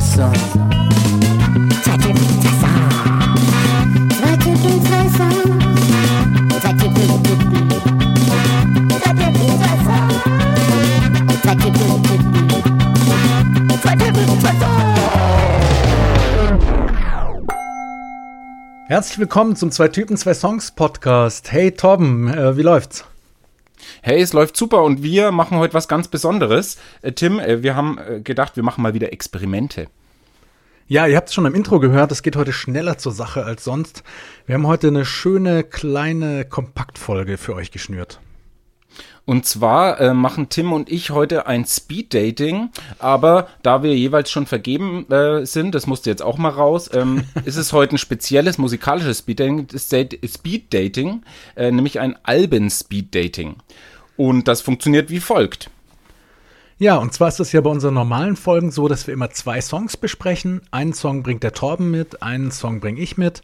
Songs. Herzlich willkommen zum Zwei Typen, Zwei Songs Podcast. Hey Torben, äh, wie läuft's? Hey, es läuft super und wir machen heute was ganz Besonderes. Äh, Tim, äh, wir haben äh, gedacht, wir machen mal wieder Experimente. Ja, ihr habt es schon im Intro gehört, es geht heute schneller zur Sache als sonst. Wir haben heute eine schöne, kleine Kompaktfolge für euch geschnürt. Und zwar äh, machen Tim und ich heute ein Speed-Dating, aber da wir jeweils schon vergeben äh, sind, das musste jetzt auch mal raus, ähm, ist es heute ein spezielles musikalisches Speed-Dating, Speed-Dating äh, nämlich ein Alben-Speed-Dating. Und das funktioniert wie folgt. Ja, und zwar ist es ja bei unseren normalen Folgen so, dass wir immer zwei Songs besprechen. Einen Song bringt der Torben mit, einen Song bringe ich mit.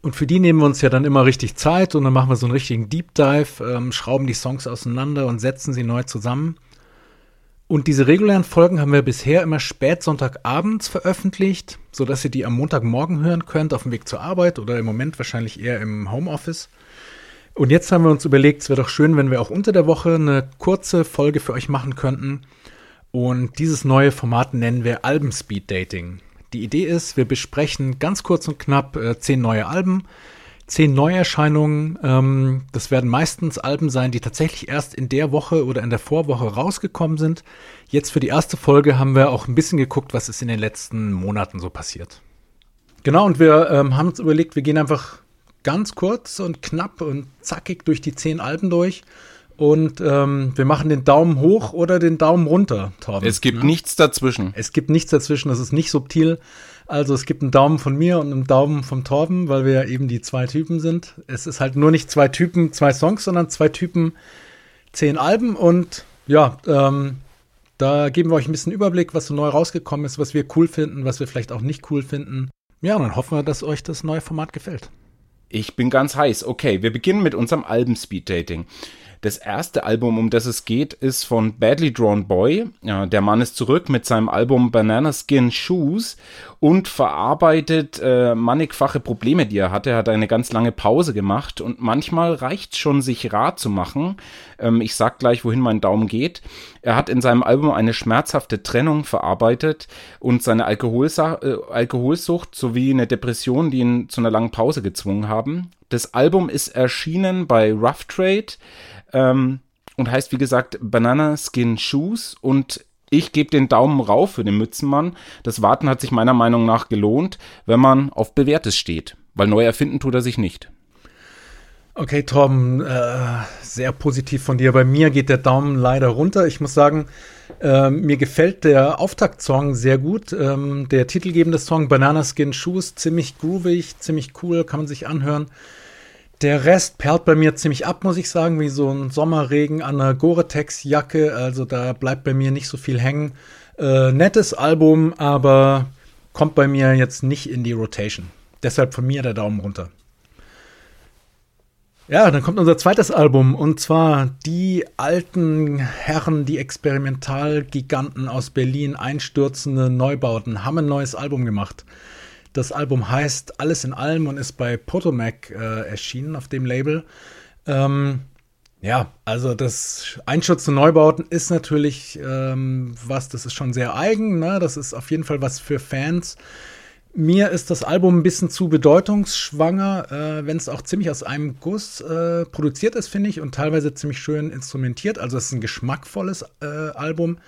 Und für die nehmen wir uns ja dann immer richtig Zeit und dann machen wir so einen richtigen Deep Dive, ähm, schrauben die Songs auseinander und setzen sie neu zusammen. Und diese regulären Folgen haben wir bisher immer spät Sonntagabends veröffentlicht, sodass ihr die am Montagmorgen hören könnt, auf dem Weg zur Arbeit oder im Moment wahrscheinlich eher im Homeoffice. Und jetzt haben wir uns überlegt, es wäre doch schön, wenn wir auch unter der Woche eine kurze Folge für euch machen könnten. Und dieses neue Format nennen wir Alben Speed Dating. Die Idee ist, wir besprechen ganz kurz und knapp äh, zehn neue Alben, zehn Neuerscheinungen. Ähm, das werden meistens Alben sein, die tatsächlich erst in der Woche oder in der Vorwoche rausgekommen sind. Jetzt für die erste Folge haben wir auch ein bisschen geguckt, was ist in den letzten Monaten so passiert. Genau, und wir ähm, haben uns überlegt, wir gehen einfach ganz kurz und knapp und zackig durch die zehn Alben durch. Und ähm, wir machen den Daumen hoch oder den Daumen runter, Torben. Es gibt ne? nichts dazwischen. Es gibt nichts dazwischen, das ist nicht subtil. Also es gibt einen Daumen von mir und einen Daumen vom Torben, weil wir ja eben die zwei Typen sind. Es ist halt nur nicht zwei Typen, zwei Songs, sondern zwei Typen, zehn Alben. Und ja, ähm, da geben wir euch ein bisschen Überblick, was so neu rausgekommen ist, was wir cool finden, was wir vielleicht auch nicht cool finden. Ja, und dann hoffen wir, dass euch das neue Format gefällt. Ich bin ganz heiß. Okay, wir beginnen mit unserem Alben-Speed-Dating. Das erste Album, um das es geht, ist von Badly Drawn Boy. Ja, der Mann ist zurück mit seinem Album Banana Skin Shoes und verarbeitet äh, mannigfache Probleme, die er hatte. Er hat eine ganz lange Pause gemacht und manchmal reicht schon, sich rar zu machen. Ähm, ich sag gleich, wohin mein Daumen geht. Er hat in seinem Album eine schmerzhafte Trennung verarbeitet und seine Alkoholsa äh, Alkoholsucht sowie eine Depression, die ihn zu einer langen Pause gezwungen haben. Das Album ist erschienen bei Rough Trade ähm, und heißt wie gesagt Banana Skin Shoes und ich gebe den Daumen rauf für den Mützenmann. Das Warten hat sich meiner Meinung nach gelohnt, wenn man auf Bewährtes steht, weil neu erfinden tut er sich nicht. Okay, Torben, äh, sehr positiv von dir. Bei mir geht der Daumen leider runter. Ich muss sagen, äh, mir gefällt der Auftaktsong sehr gut. Ähm, der titelgebende Song Banana Skin Shoes, ziemlich groovig, ziemlich cool, kann man sich anhören. Der Rest perlt bei mir ziemlich ab, muss ich sagen, wie so ein Sommerregen an einer Gore-Tex-Jacke. Also da bleibt bei mir nicht so viel hängen. Äh, nettes Album, aber kommt bei mir jetzt nicht in die Rotation. Deshalb von mir der Daumen runter. Ja, dann kommt unser zweites Album und zwar die alten Herren, die Experimentalgiganten aus Berlin, einstürzende Neubauten, haben ein neues Album gemacht. Das Album heißt Alles in allem und ist bei Potomac äh, erschienen auf dem Label. Ähm, ja, also das Einschutz zu Neubauten ist natürlich ähm, was, das ist schon sehr eigen. Ne? Das ist auf jeden Fall was für Fans. Mir ist das Album ein bisschen zu bedeutungsschwanger, äh, wenn es auch ziemlich aus einem Guss äh, produziert ist, finde ich, und teilweise ziemlich schön instrumentiert. Also es ist ein geschmackvolles äh, Album.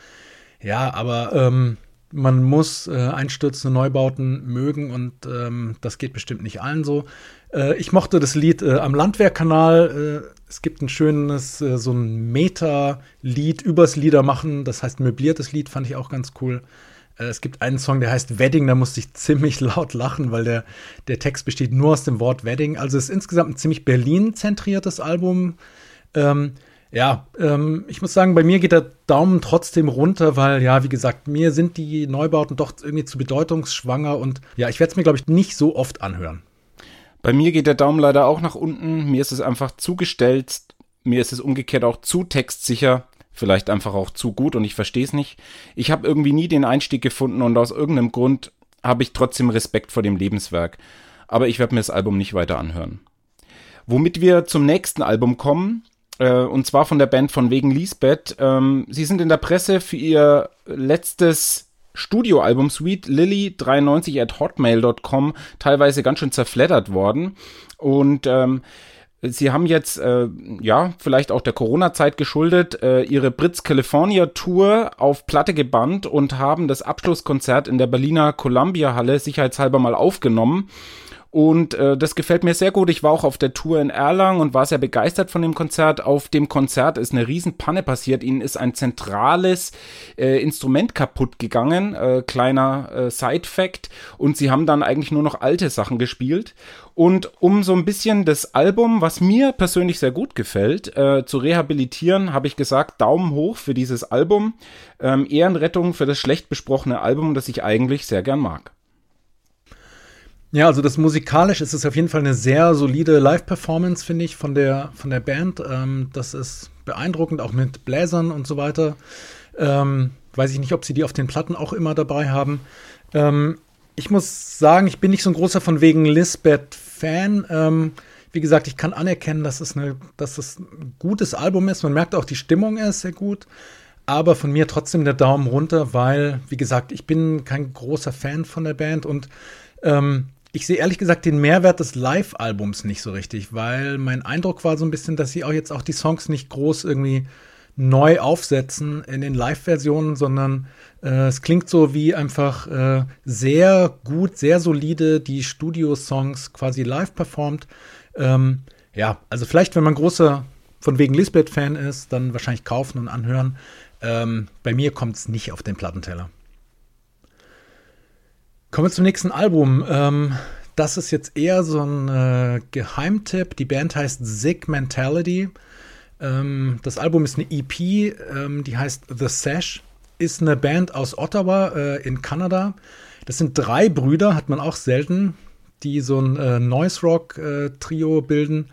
Ja, aber ähm, man muss äh, einstürzende Neubauten mögen und ähm, das geht bestimmt nicht allen so. Äh, ich mochte das Lied äh, am Landwehrkanal. Äh, es gibt ein schönes, äh, so ein Meta-Lied übers Liedermachen, das heißt möbliertes Lied, fand ich auch ganz cool. Äh, es gibt einen Song, der heißt Wedding, da musste ich ziemlich laut lachen, weil der, der Text besteht nur aus dem Wort Wedding. Also es ist insgesamt ein ziemlich Berlin-zentriertes Album. Ähm, ja, ähm, ich muss sagen, bei mir geht der Daumen trotzdem runter, weil, ja, wie gesagt, mir sind die Neubauten doch irgendwie zu bedeutungsschwanger und ja, ich werde es mir, glaube ich, nicht so oft anhören. Bei mir geht der Daumen leider auch nach unten. Mir ist es einfach zugestellt. Mir ist es umgekehrt auch zu textsicher. vielleicht einfach auch zu gut und ich verstehe es nicht. Ich habe irgendwie nie den Einstieg gefunden und aus irgendeinem Grund habe ich trotzdem Respekt vor dem Lebenswerk. Aber ich werde mir das Album nicht weiter anhören. Womit wir zum nächsten Album kommen, äh, und zwar von der Band von wegen Lisbeth. Ähm, sie sind in der Presse für ihr letztes Studioalbum Sweet Lily 93 at hotmail.com teilweise ganz schön zerfleddert worden. Und ähm, Sie haben jetzt, äh, ja, vielleicht auch der Corona-Zeit geschuldet, äh, ihre Brits California Tour auf Platte gebannt und haben das Abschlusskonzert in der Berliner Columbia Halle sicherheitshalber mal aufgenommen. Und äh, das gefällt mir sehr gut. Ich war auch auf der Tour in Erlangen und war sehr begeistert von dem Konzert. Auf dem Konzert ist eine Riesenpanne passiert. Ihnen ist ein zentrales äh, Instrument kaputt gegangen. Äh, kleiner äh, Side-Fact. Und sie haben dann eigentlich nur noch alte Sachen gespielt. Und um so ein bisschen das Album, was mir persönlich sehr gut gefällt, äh, zu rehabilitieren, habe ich gesagt, Daumen hoch für dieses Album. Ähm, Ehrenrettung für das schlecht besprochene Album, das ich eigentlich sehr gern mag. Ja, also das musikalisch ist es auf jeden Fall eine sehr solide Live-Performance, finde ich, von der, von der Band. Ähm, das ist beeindruckend, auch mit Bläsern und so weiter. Ähm, weiß ich nicht, ob sie die auf den Platten auch immer dabei haben. Ähm, ich muss sagen, ich bin nicht so ein großer von wegen Lisbeth-Fan. Ähm, wie gesagt, ich kann anerkennen, dass es, eine, dass es ein gutes Album ist. Man merkt auch, die Stimmung ist sehr gut. Aber von mir trotzdem der Daumen runter, weil, wie gesagt, ich bin kein großer Fan von der Band und ähm, ich sehe ehrlich gesagt den Mehrwert des Live-Albums nicht so richtig, weil mein Eindruck war so ein bisschen, dass sie auch jetzt auch die Songs nicht groß irgendwie neu aufsetzen in den Live-Versionen, sondern äh, es klingt so wie einfach äh, sehr gut, sehr solide die Studio-Songs quasi live performt. Ähm, ja, also vielleicht, wenn man großer von wegen Lisbeth-Fan ist, dann wahrscheinlich kaufen und anhören. Ähm, bei mir kommt es nicht auf den Plattenteller. Kommen wir zum nächsten Album. Ähm, das ist jetzt eher so ein äh, Geheimtipp. Die Band heißt Zig Mentality. Ähm, das Album ist eine EP, ähm, die heißt The Sash. Ist eine Band aus Ottawa äh, in Kanada. Das sind drei Brüder, hat man auch selten, die so ein äh, Noise Rock äh, Trio bilden.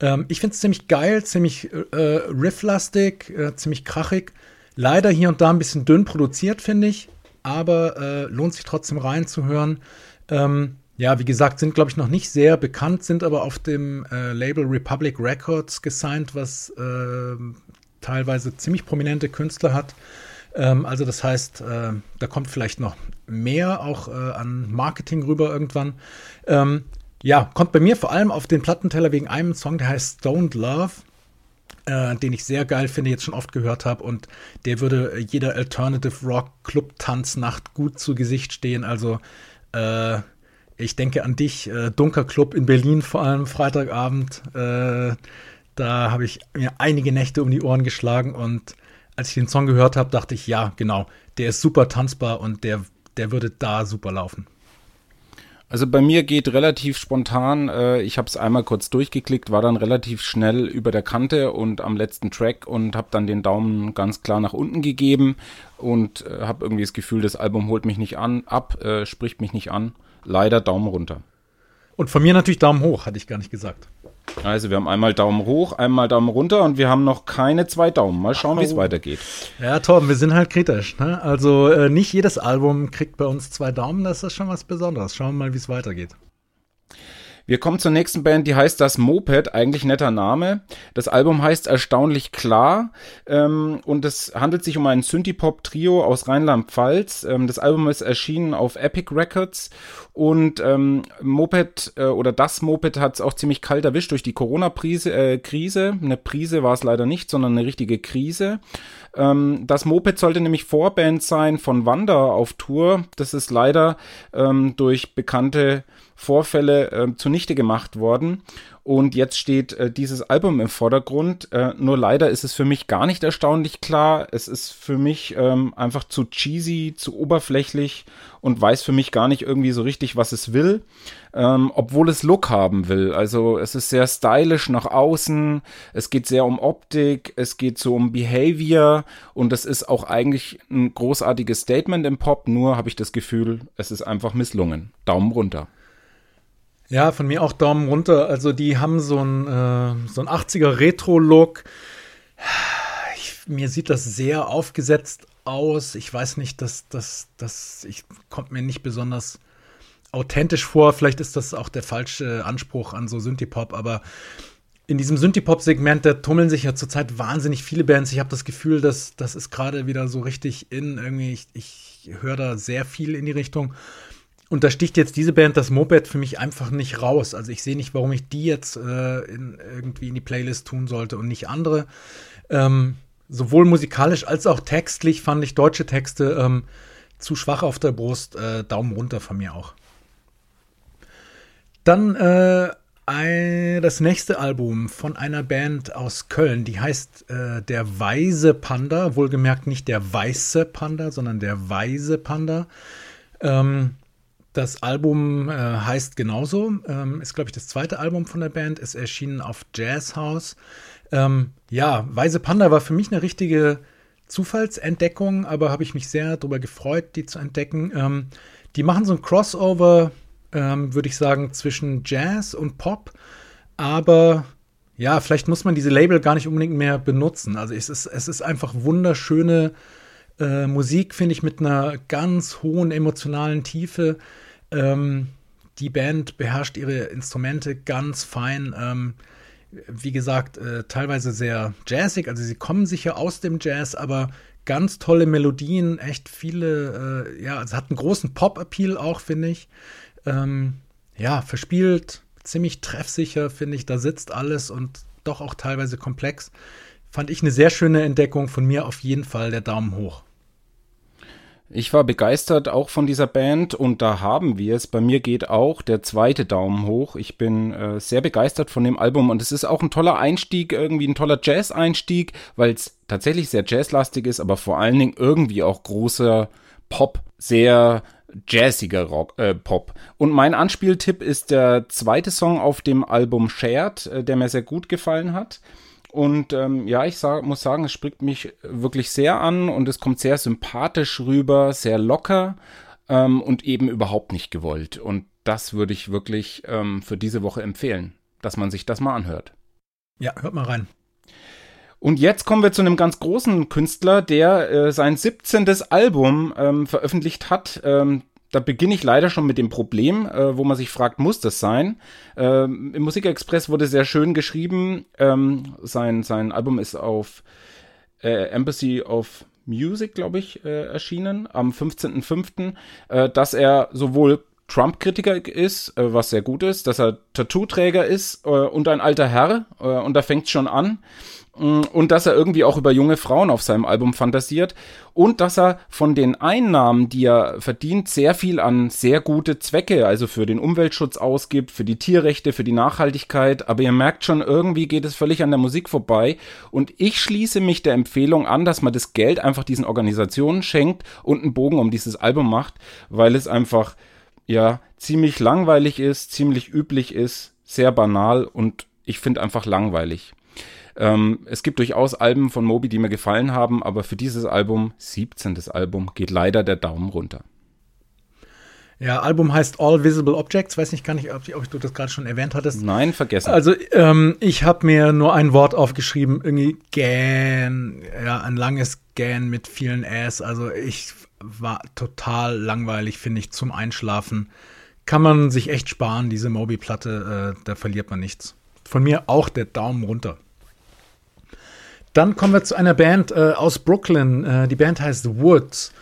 Ähm, ich finde es ziemlich geil, ziemlich äh, rifflastig, äh, ziemlich krachig. Leider hier und da ein bisschen dünn produziert, finde ich aber äh, lohnt sich trotzdem reinzuhören. Ähm, ja, wie gesagt, sind, glaube ich, noch nicht sehr bekannt, sind aber auf dem äh, Label Republic Records gesigned, was äh, teilweise ziemlich prominente Künstler hat. Ähm, also das heißt, äh, da kommt vielleicht noch mehr auch äh, an Marketing rüber irgendwann. Ähm, ja, kommt bei mir vor allem auf den Plattenteller wegen einem Song, der heißt Stoned Love äh, den ich sehr geil finde, jetzt schon oft gehört habe und der würde jeder Alternative Rock Club Tanznacht gut zu Gesicht stehen. Also äh, ich denke an dich, äh, Dunker Club in Berlin vor allem Freitagabend. Äh, da habe ich mir einige Nächte um die Ohren geschlagen und als ich den Song gehört habe, dachte ich, ja, genau, der ist super tanzbar und der, der würde da super laufen. Also bei mir geht relativ spontan, äh, ich habe es einmal kurz durchgeklickt, war dann relativ schnell über der Kante und am letzten Track und habe dann den Daumen ganz klar nach unten gegeben und äh, habe irgendwie das Gefühl, das Album holt mich nicht an, ab, äh, spricht mich nicht an. Leider Daumen runter. Und von mir natürlich Daumen hoch, hatte ich gar nicht gesagt. Also wir haben einmal Daumen hoch, einmal Daumen runter und wir haben noch keine zwei Daumen. Mal schauen, wie es weitergeht. Ja, Torben, wir sind halt kritisch. Ne? Also äh, nicht jedes Album kriegt bei uns zwei Daumen, das ist schon was Besonderes. Schauen wir mal, wie es weitergeht. Wir kommen zur nächsten Band, die heißt das Moped, eigentlich netter Name. Das Album heißt erstaunlich klar ähm, und es handelt sich um ein Synthie-Pop-Trio aus Rheinland-Pfalz. Ähm, das Album ist erschienen auf Epic Records und ähm, Moped äh, oder das Moped hat es auch ziemlich kalt erwischt durch die Corona-Krise. Äh. Eine Prise war es leider nicht, sondern eine richtige Krise. Ähm, das Moped sollte nämlich Vorband sein von Wanda auf Tour. Das ist leider ähm, durch bekannte Vorfälle äh, zunichte gemacht worden. Und jetzt steht äh, dieses Album im Vordergrund. Äh, nur leider ist es für mich gar nicht erstaunlich klar. Es ist für mich ähm, einfach zu cheesy, zu oberflächlich und weiß für mich gar nicht irgendwie so richtig, was es will. Ähm, obwohl es Look haben will. Also es ist sehr stylisch nach außen. Es geht sehr um Optik. Es geht so um Behavior. Und es ist auch eigentlich ein großartiges Statement im Pop. Nur habe ich das Gefühl, es ist einfach misslungen. Daumen runter. Ja, von mir auch Daumen runter. Also die haben so einen, äh, so einen 80er Retro-Look. Mir sieht das sehr aufgesetzt aus. Ich weiß nicht, dass das, das, ich kommt mir nicht besonders authentisch vor. Vielleicht ist das auch der falsche Anspruch an so Synthie-Pop, aber in diesem Synthie-Pop-Segment, da tummeln sich ja zurzeit wahnsinnig viele Bands. Ich habe das Gefühl, dass das ist gerade wieder so richtig in irgendwie. Ich, ich höre da sehr viel in die Richtung. Und da sticht jetzt diese Band, das Moped, für mich einfach nicht raus. Also ich sehe nicht, warum ich die jetzt äh, in, irgendwie in die Playlist tun sollte und nicht andere. Ähm, sowohl musikalisch als auch textlich fand ich deutsche Texte ähm, zu schwach auf der Brust. Äh, Daumen runter von mir auch. Dann äh, ein, das nächste Album von einer Band aus Köln, die heißt äh, Der Weise Panda, wohlgemerkt nicht der weiße Panda, sondern der Weise Panda. Ähm, das Album äh, heißt genauso, ähm, ist glaube ich das zweite Album von der Band, ist erschienen auf Jazz House. Ähm, ja, Weise Panda war für mich eine richtige Zufallsentdeckung, aber habe ich mich sehr darüber gefreut, die zu entdecken. Ähm, die machen so ein Crossover ähm, würde ich sagen, zwischen Jazz und Pop. Aber ja, vielleicht muss man diese Label gar nicht unbedingt mehr benutzen. Also es ist, es ist einfach wunderschöne äh, Musik, finde ich, mit einer ganz hohen emotionalen Tiefe. Ähm, die Band beherrscht ihre Instrumente ganz fein. Ähm, wie gesagt, äh, teilweise sehr jazzig. Also sie kommen sicher aus dem Jazz, aber ganz tolle Melodien, echt viele, äh, ja, es hat einen großen Pop-Appeal auch, finde ich. Ähm, ja, verspielt, ziemlich treffsicher, finde ich. Da sitzt alles und doch auch teilweise komplex. Fand ich eine sehr schöne Entdeckung. Von mir auf jeden Fall der Daumen hoch. Ich war begeistert auch von dieser Band und da haben wir es. Bei mir geht auch der zweite Daumen hoch. Ich bin äh, sehr begeistert von dem Album und es ist auch ein toller Einstieg, irgendwie ein toller Jazz-Einstieg, weil es tatsächlich sehr jazzlastig ist, aber vor allen Dingen irgendwie auch großer Pop, sehr jazziger Rock, äh, Pop. Und mein Anspieltipp ist der zweite Song auf dem Album Shared, äh, der mir sehr gut gefallen hat. Und ähm, ja, ich sag, muss sagen, es spricht mich wirklich sehr an und es kommt sehr sympathisch rüber, sehr locker ähm, und eben überhaupt nicht gewollt. Und das würde ich wirklich ähm, für diese Woche empfehlen, dass man sich das mal anhört. Ja, hört mal rein. Und jetzt kommen wir zu einem ganz großen Künstler, der äh, sein 17. Album ähm, veröffentlicht hat. Ähm, da beginne ich leider schon mit dem Problem, äh, wo man sich fragt, muss das sein? Ähm, Im Musikexpress wurde sehr schön geschrieben, ähm, sein, sein Album ist auf äh, Embassy of Music, glaube ich, äh, erschienen am 15.05., äh, dass er sowohl Trump-Kritiker ist, äh, was sehr gut ist, dass er Tattoo-Träger ist äh, und ein alter Herr, äh, und da fängt schon an. Mm, und dass er irgendwie auch über junge Frauen auf seinem Album fantasiert und dass er von den Einnahmen, die er verdient, sehr viel an sehr gute Zwecke, also für den Umweltschutz ausgibt, für die Tierrechte, für die Nachhaltigkeit. Aber ihr merkt schon, irgendwie geht es völlig an der Musik vorbei. Und ich schließe mich der Empfehlung an, dass man das Geld einfach diesen Organisationen schenkt und einen Bogen um dieses Album macht, weil es einfach, ja, ziemlich langweilig ist, ziemlich üblich ist, sehr banal und ich finde einfach langweilig. Ähm, es gibt durchaus Alben von Moby, die mir gefallen haben, aber für dieses Album, 17. Album, geht leider der Daumen runter. Ja, Album heißt All Visible Objects. Weiß nicht gar nicht, ob, ob du das gerade schon erwähnt hattest. Nein, vergessen. Also, ähm, ich habe mir nur ein Wort aufgeschrieben, irgendwie Gan, ja, ein langes Gan mit vielen Äs. Also, ich war total langweilig, finde ich, zum Einschlafen. Kann man sich echt sparen, diese Moby-Platte, äh, da verliert man nichts. Von mir auch der Daumen runter. Dann kommen wir zu einer Band äh, aus Brooklyn. Äh, die Band heißt Woods.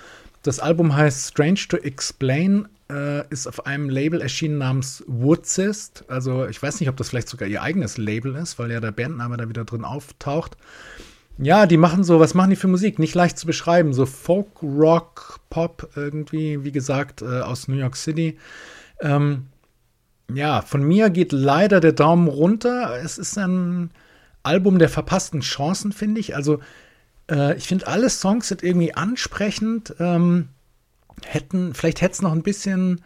Das Album heißt Strange to Explain, äh, ist auf einem Label erschienen namens Woodsist. Also ich weiß nicht, ob das vielleicht sogar ihr eigenes Label ist, weil ja der Bandname da wieder drin auftaucht. Ja, die machen so, was machen die für Musik? Nicht leicht zu beschreiben. So Folk, Rock, Pop irgendwie, wie gesagt, äh, aus New York City. Ähm, ja, von mir geht leider der Daumen runter. Es ist ein Album der verpassten Chancen, finde ich. Also, äh, ich finde, alle Songs sind irgendwie ansprechend. Ähm, hätten, vielleicht hätte es noch ein bisschen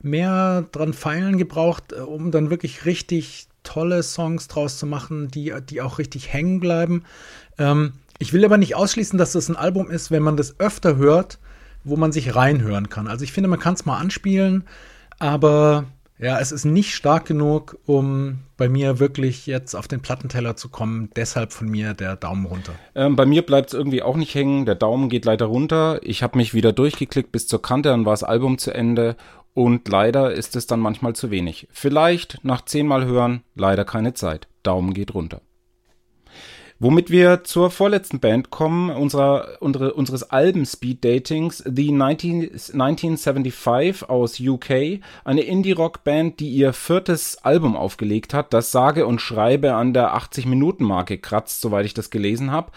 mehr dran feilen gebraucht, äh, um dann wirklich richtig tolle Songs draus zu machen, die, die auch richtig hängen bleiben. Ähm, ich will aber nicht ausschließen, dass das ein Album ist, wenn man das öfter hört, wo man sich reinhören kann. Also ich finde, man kann es mal anspielen, aber Ja, es ist nicht stark genug, um bei mir wirklich jetzt auf den Plattenteller zu kommen. Deshalb von mir der Daumen runter. Ähm, bei mir bleibt es irgendwie auch nicht hängen. Der Daumen geht leider runter. Ich habe mich wieder durchgeklickt bis zur Kante, dann war das Album zu Ende. Und leider ist es dann manchmal zu wenig. Vielleicht nach zehnmal hören, leider keine Zeit. Daumen geht runter. Womit wir zur vorletzten Band kommen, unserer, unsere, unseres Alben-Speed-Datings, The 19, 1975 aus UK, eine Indie-Rock-Band, die ihr viertes Album aufgelegt hat, das sage und schreibe an der 80-Minuten-Marke kratzt, soweit ich das gelesen habe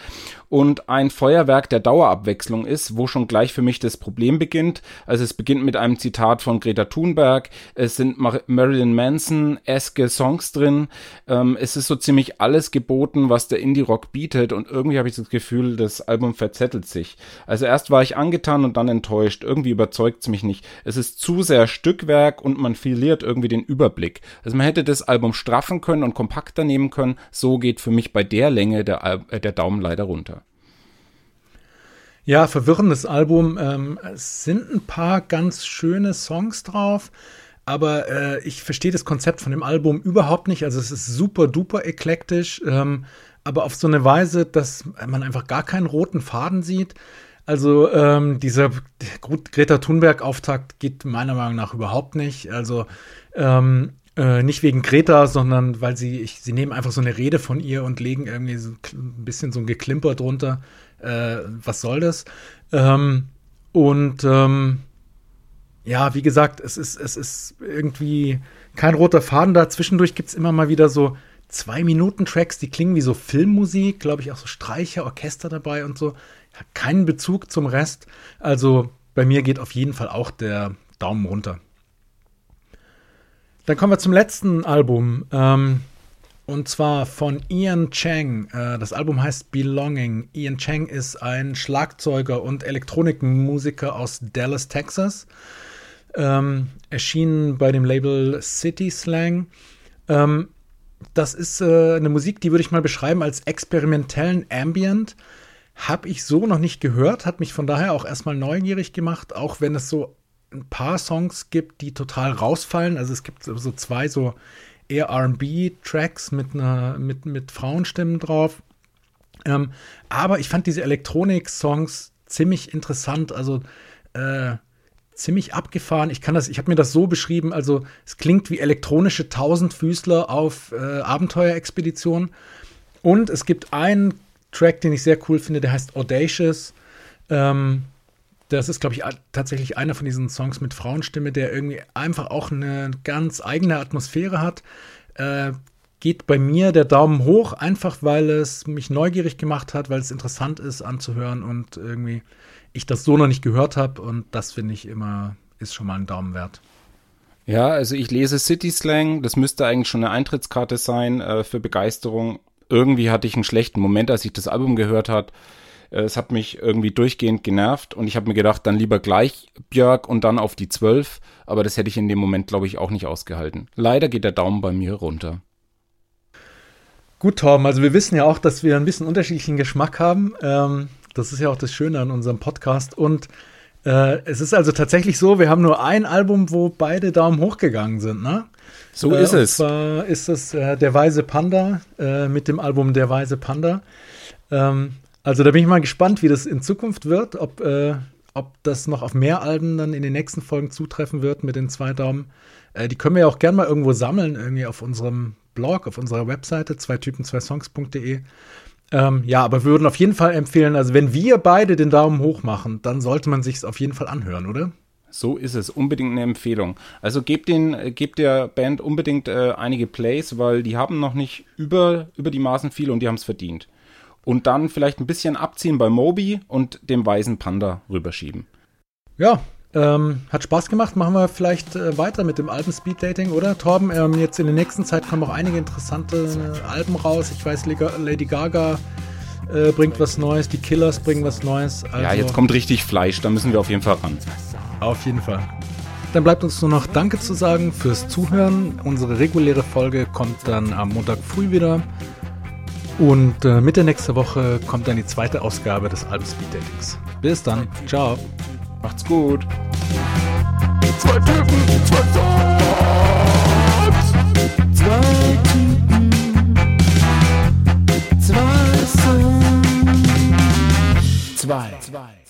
und ein Feuerwerk der Dauerabwechslung ist, wo schon gleich für mich das Problem beginnt. Also es beginnt mit einem Zitat von Greta Thunberg, es sind Mar Marilyn Manson eske Songs drin, ähm, es ist so ziemlich alles geboten, was der Indie-Rock bietet und irgendwie habe ich das Gefühl, das Album verzettelt sich. Also erst war ich angetan und dann enttäuscht, irgendwie überzeugt es mich nicht. Es ist zu sehr Stückwerk und man verliert irgendwie den Überblick. Also man hätte das Album straffen können und kompakter nehmen können, so geht für mich bei der Länge der, Al äh, der Daumen leider runter. Ja, verwirrendes Album. Ähm, es sind ein paar ganz schöne Songs drauf, aber äh, ich verstehe das Konzept von dem Album überhaupt nicht. Also es ist super duper eklektisch, ähm, aber auf so eine Weise, dass man einfach gar keinen roten Faden sieht. Also ähm, dieser Greta Thunberg-Auftakt geht meiner Meinung nach überhaupt nicht. Also ähm, äh, nicht wegen Greta, sondern weil sie, ich, sie nehmen einfach so eine Rede von ihr und legen irgendwie so ein bisschen so ein Geklimper drunter äh, was soll das? Ähm, und ähm, ja, wie gesagt, es ist, es ist irgendwie kein roter Faden da. Zwischendurch gibt es immer mal wieder so zwei Minuten Tracks, die klingen wie so Filmmusik, glaube ich, auch so Streicher, Orchester dabei und so. Hat keinen Bezug zum Rest. Also bei mir geht auf jeden Fall auch der Daumen runter. Dann kommen wir zum letzten Album. Ähm, und zwar von Ian Chang. Äh, das Album heißt Belonging. Ian Chang ist ein Schlagzeuger und Elektronikmusiker aus Dallas, Texas. Ähm, erschienen bei dem Label City Slang. Ähm, das ist äh, eine Musik, die würde ich mal beschreiben als experimentellen Ambient. Habe ich so noch nicht gehört, hat mich von daher auch erstmal neugierig gemacht, auch wenn es so ein paar Songs gibt, die total rausfallen. Also es gibt so zwei so eher RB-Tracks mit, mit, mit Frauenstimmen drauf. Ähm, aber ich fand diese Elektronik-Songs ziemlich interessant, also äh, ziemlich abgefahren. Ich kann das, ich habe mir das so beschrieben, also es klingt wie elektronische Tausendfüßler auf äh, Abenteuerexpedition. Und es gibt einen Track, den ich sehr cool finde, der heißt Audacious. Ähm, das ist, glaube ich, tatsächlich einer von diesen Songs mit Frauenstimme, der irgendwie einfach auch eine ganz eigene Atmosphäre hat. Äh, geht bei mir der Daumen hoch, einfach weil es mich neugierig gemacht hat, weil es interessant ist anzuhören und irgendwie ich das so noch nicht gehört habe und das finde ich immer, ist schon mal ein Daumen wert. Ja, also ich lese City Slang, das müsste eigentlich schon eine Eintrittskarte sein äh, für Begeisterung. Irgendwie hatte ich einen schlechten Moment, als ich das Album gehört habe es hat mich irgendwie durchgehend genervt und ich habe mir gedacht, dann lieber gleich Björk und dann auf die 12. Aber das hätte ich in dem Moment, glaube ich, auch nicht ausgehalten. Leider geht der Daumen bei mir runter. Gut, Torben, also wir wissen ja auch, dass wir ein bisschen unterschiedlichen Geschmack haben. Ähm, das ist ja auch das Schöne an unserem Podcast. Und äh, es ist also tatsächlich so, wir haben nur ein Album, wo beide Daumen hochgegangen sind, ne? So äh, ist es. Und zwar ist es äh, Der Weise Panda äh, mit dem Album Der Weise Panda. Ähm, also da bin ich mal gespannt, wie das in Zukunft wird, ob, äh, ob das noch auf mehr Alben dann in den nächsten Folgen zutreffen wird mit den zwei Daumen. Äh, die können wir ja auch gerne mal irgendwo sammeln, irgendwie auf unserem Blog, auf unserer Webseite, zwei Typen, zwei Songs.de. Ähm, ja, aber wir würden auf jeden Fall empfehlen, also wenn wir beide den Daumen hoch machen, dann sollte man sich es auf jeden Fall anhören, oder? So ist es, unbedingt eine Empfehlung. Also gebt, den, gebt der Band unbedingt äh, einige Plays, weil die haben noch nicht über, über die Maßen viel und die haben es verdient und dann vielleicht ein bisschen abziehen bei Moby und dem weißen Panda rüberschieben. Ja, ähm, hat Spaß gemacht. Machen wir vielleicht äh, weiter mit dem Alben Speed Dating, oder? Torben, ähm, jetzt in der nächsten Zeit kommen auch einige interessante äh, Alben raus. Ich weiß, Lady Gaga äh, bringt was Neues, die Killers bringen was Neues. Also ja, jetzt kommt richtig Fleisch, da müssen wir auf jeden Fall ran. Auf jeden Fall. Dann bleibt uns nur noch Danke zu sagen fürs Zuhören. Unsere reguläre Folge kommt dann am Montag früh wieder. Und äh, Mitte nächster Woche kommt dann die zweite Ausgabe des Album Speed Datings. Bis dann. Ciao. Macht's gut. Zwei Typen, zwei Songs. Zwei Typen, zwei Songs. Zwei.